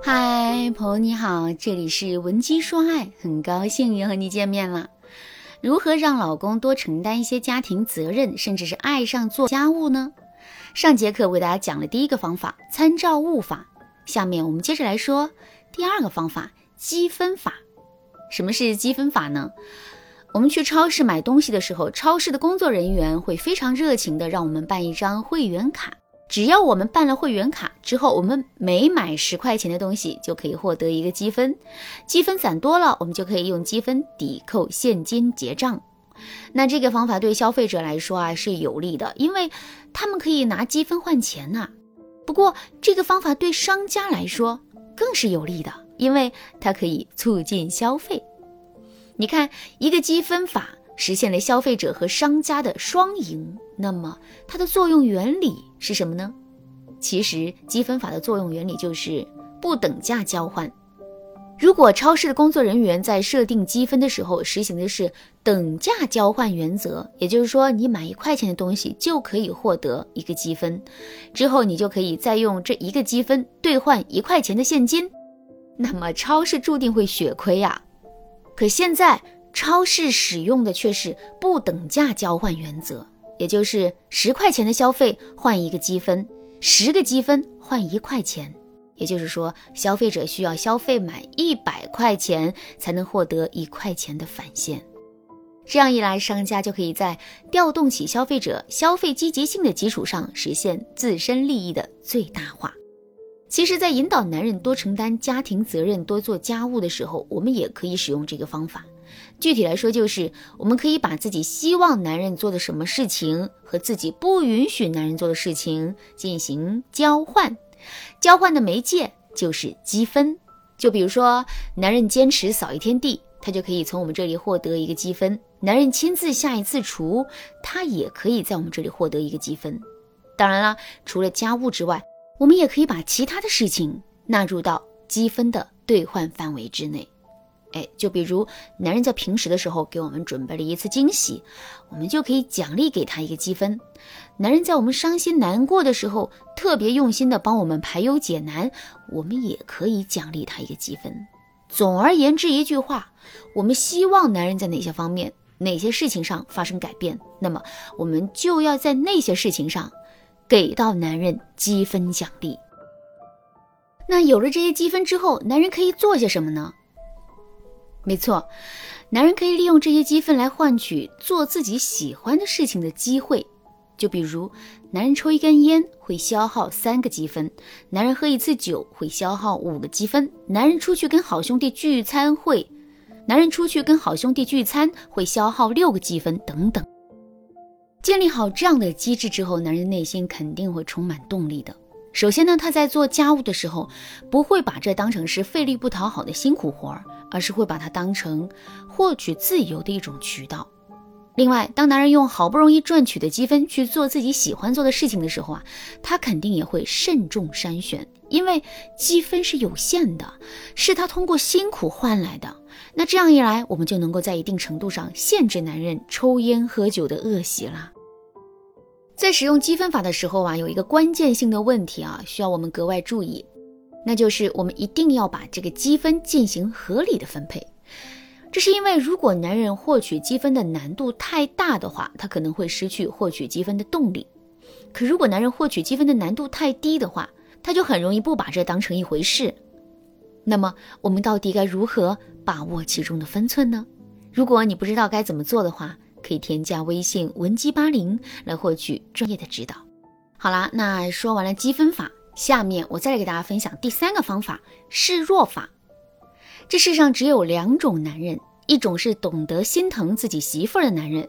嗨，朋友你好，这里是文姬说爱，很高兴又和你见面了。如何让老公多承担一些家庭责任，甚至是爱上做家务呢？上节课为大家讲了第一个方法——参照物法。下面我们接着来说第二个方法——积分法。什么是积分法呢？我们去超市买东西的时候，超市的工作人员会非常热情的让我们办一张会员卡。只要我们办了会员卡之后，我们每买十块钱的东西就可以获得一个积分，积分攒多了，我们就可以用积分抵扣现金结账。那这个方法对消费者来说啊是有利的，因为他们可以拿积分换钱呐。不过这个方法对商家来说更是有利的，因为它可以促进消费。你看，一个积分法。实现了消费者和商家的双赢，那么它的作用原理是什么呢？其实积分法的作用原理就是不等价交换。如果超市的工作人员在设定积分的时候实行的是等价交换原则，也就是说你买一块钱的东西就可以获得一个积分，之后你就可以再用这一个积分兑换一块钱的现金，那么超市注定会血亏呀。可现在。超市使用的却是不等价交换原则，也就是十块钱的消费换一个积分，十个积分换一块钱。也就是说，消费者需要消费满一百块钱才能获得一块钱的返现。这样一来，商家就可以在调动起消费者消费积极性的基础上，实现自身利益的最大化。其实，在引导男人多承担家庭责任、多做家务的时候，我们也可以使用这个方法。具体来说，就是我们可以把自己希望男人做的什么事情和自己不允许男人做的事情进行交换，交换的媒介就是积分。就比如说，男人坚持扫一天地，他就可以从我们这里获得一个积分；男人亲自下一次厨，他也可以在我们这里获得一个积分。当然啦，除了家务之外，我们也可以把其他的事情纳入到积分的兑换范围之内。就比如男人在平时的时候给我们准备了一次惊喜，我们就可以奖励给他一个积分。男人在我们伤心难过的时候特别用心的帮我们排忧解难，我们也可以奖励他一个积分。总而言之，一句话，我们希望男人在哪些方面、哪些事情上发生改变，那么我们就要在那些事情上给到男人积分奖励。那有了这些积分之后，男人可以做些什么呢？没错，男人可以利用这些积分来换取做自己喜欢的事情的机会。就比如，男人抽一根烟会消耗三个积分，男人喝一次酒会消耗五个积分，男人出去跟好兄弟聚餐会，男人出去跟好兄弟聚餐会消耗六个积分等等。建立好这样的机制之后，男人内心肯定会充满动力的。首先呢，他在做家务的时候，不会把这当成是费力不讨好的辛苦活儿。而是会把它当成获取自由的一种渠道。另外，当男人用好不容易赚取的积分去做自己喜欢做的事情的时候啊，他肯定也会慎重筛选，因为积分是有限的，是他通过辛苦换来的。那这样一来，我们就能够在一定程度上限制男人抽烟喝酒的恶习了。在使用积分法的时候啊，有一个关键性的问题啊，需要我们格外注意。那就是我们一定要把这个积分进行合理的分配，这是因为如果男人获取积分的难度太大的话，他可能会失去获取积分的动力；可如果男人获取积分的难度太低的话，他就很容易不把这当成一回事。那么我们到底该如何把握其中的分寸呢？如果你不知道该怎么做的话，可以添加微信文姬八零来获取专业的指导。好啦，那说完了积分法。下面我再来给大家分享第三个方法——示弱法。这世上只有两种男人，一种是懂得心疼自己媳妇儿的男人，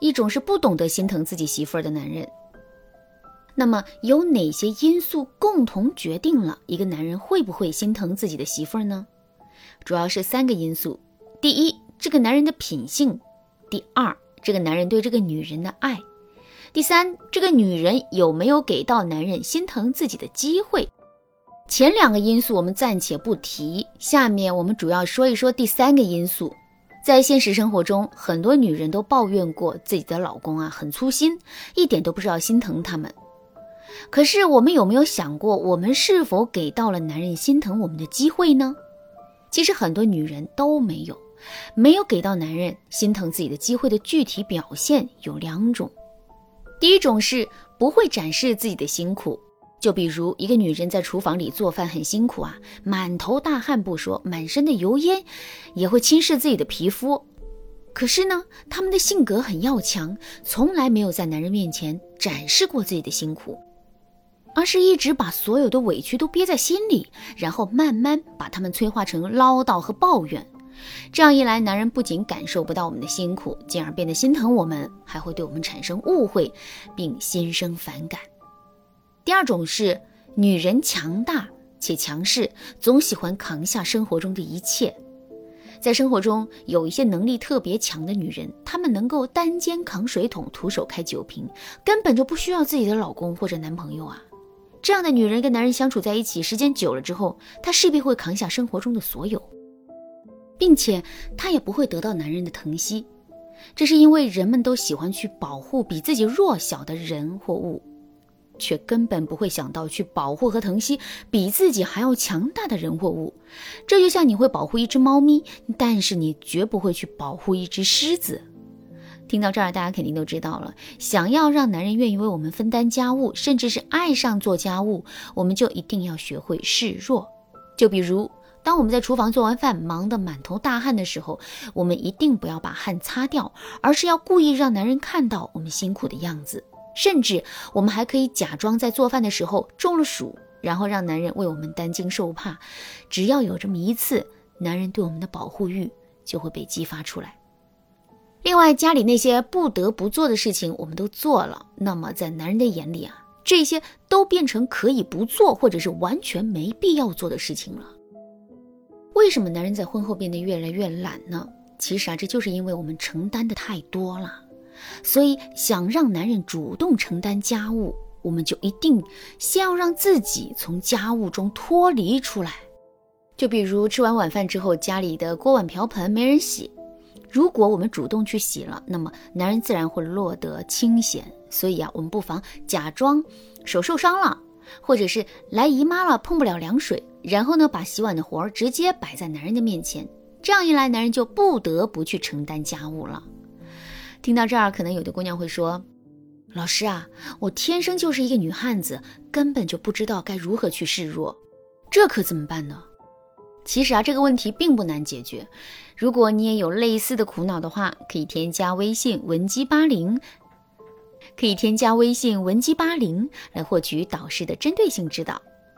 一种是不懂得心疼自己媳妇儿的男人。那么，有哪些因素共同决定了一个男人会不会心疼自己的媳妇儿呢？主要是三个因素：第一，这个男人的品性；第二，这个男人对这个女人的爱。第三，这个女人有没有给到男人心疼自己的机会？前两个因素我们暂且不提，下面我们主要说一说第三个因素。在现实生活中，很多女人都抱怨过自己的老公啊很粗心，一点都不知道心疼他们。可是我们有没有想过，我们是否给到了男人心疼我们的机会呢？其实很多女人都没有，没有给到男人心疼自己的机会的具体表现有两种。第一种是不会展示自己的辛苦，就比如一个女人在厨房里做饭很辛苦啊，满头大汗不说，满身的油烟也会侵蚀自己的皮肤。可是呢，她们的性格很要强，从来没有在男人面前展示过自己的辛苦。而是一直把所有的委屈都憋在心里，然后慢慢把他们催化成唠叨和抱怨。这样一来，男人不仅感受不到我们的辛苦，进而变得心疼我们，还会对我们产生误会，并心生反感。第二种是女人强大且强势，总喜欢扛下生活中的一切。在生活中，有一些能力特别强的女人，她们能够单肩扛水桶，徒手开酒瓶，根本就不需要自己的老公或者男朋友啊。这样的女人跟男人相处在一起时间久了之后，她势必会扛下生活中的所有，并且她也不会得到男人的疼惜。这是因为人们都喜欢去保护比自己弱小的人或物，却根本不会想到去保护和疼惜比自己还要强大的人或物。这就像你会保护一只猫咪，但是你绝不会去保护一只狮子。听到这儿，大家肯定都知道了。想要让男人愿意为我们分担家务，甚至是爱上做家务，我们就一定要学会示弱。就比如，当我们在厨房做完饭，忙得满头大汗的时候，我们一定不要把汗擦掉，而是要故意让男人看到我们辛苦的样子。甚至，我们还可以假装在做饭的时候中了暑，然后让男人为我们担惊受怕。只要有这么一次，男人对我们的保护欲就会被激发出来。另外，家里那些不得不做的事情，我们都做了。那么，在男人的眼里啊，这些都变成可以不做，或者是完全没必要做的事情了。为什么男人在婚后变得越来越懒呢？其实啊，这就是因为我们承担的太多了。所以，想让男人主动承担家务，我们就一定先要让自己从家务中脱离出来。就比如吃完晚饭之后，家里的锅碗瓢盆没人洗。如果我们主动去洗了，那么男人自然会落得清闲。所以啊，我们不妨假装手受伤了，或者是来姨妈了碰不了凉水，然后呢，把洗碗的活儿直接摆在男人的面前。这样一来，男人就不得不去承担家务了。听到这儿，可能有的姑娘会说：“老师啊，我天生就是一个女汉子，根本就不知道该如何去示弱，这可怎么办呢？”其实啊，这个问题并不难解决。如果你也有类似的苦恼的话，可以添加微信文姬八零，可以添加微信文姬八零来获取导师的针对性指导。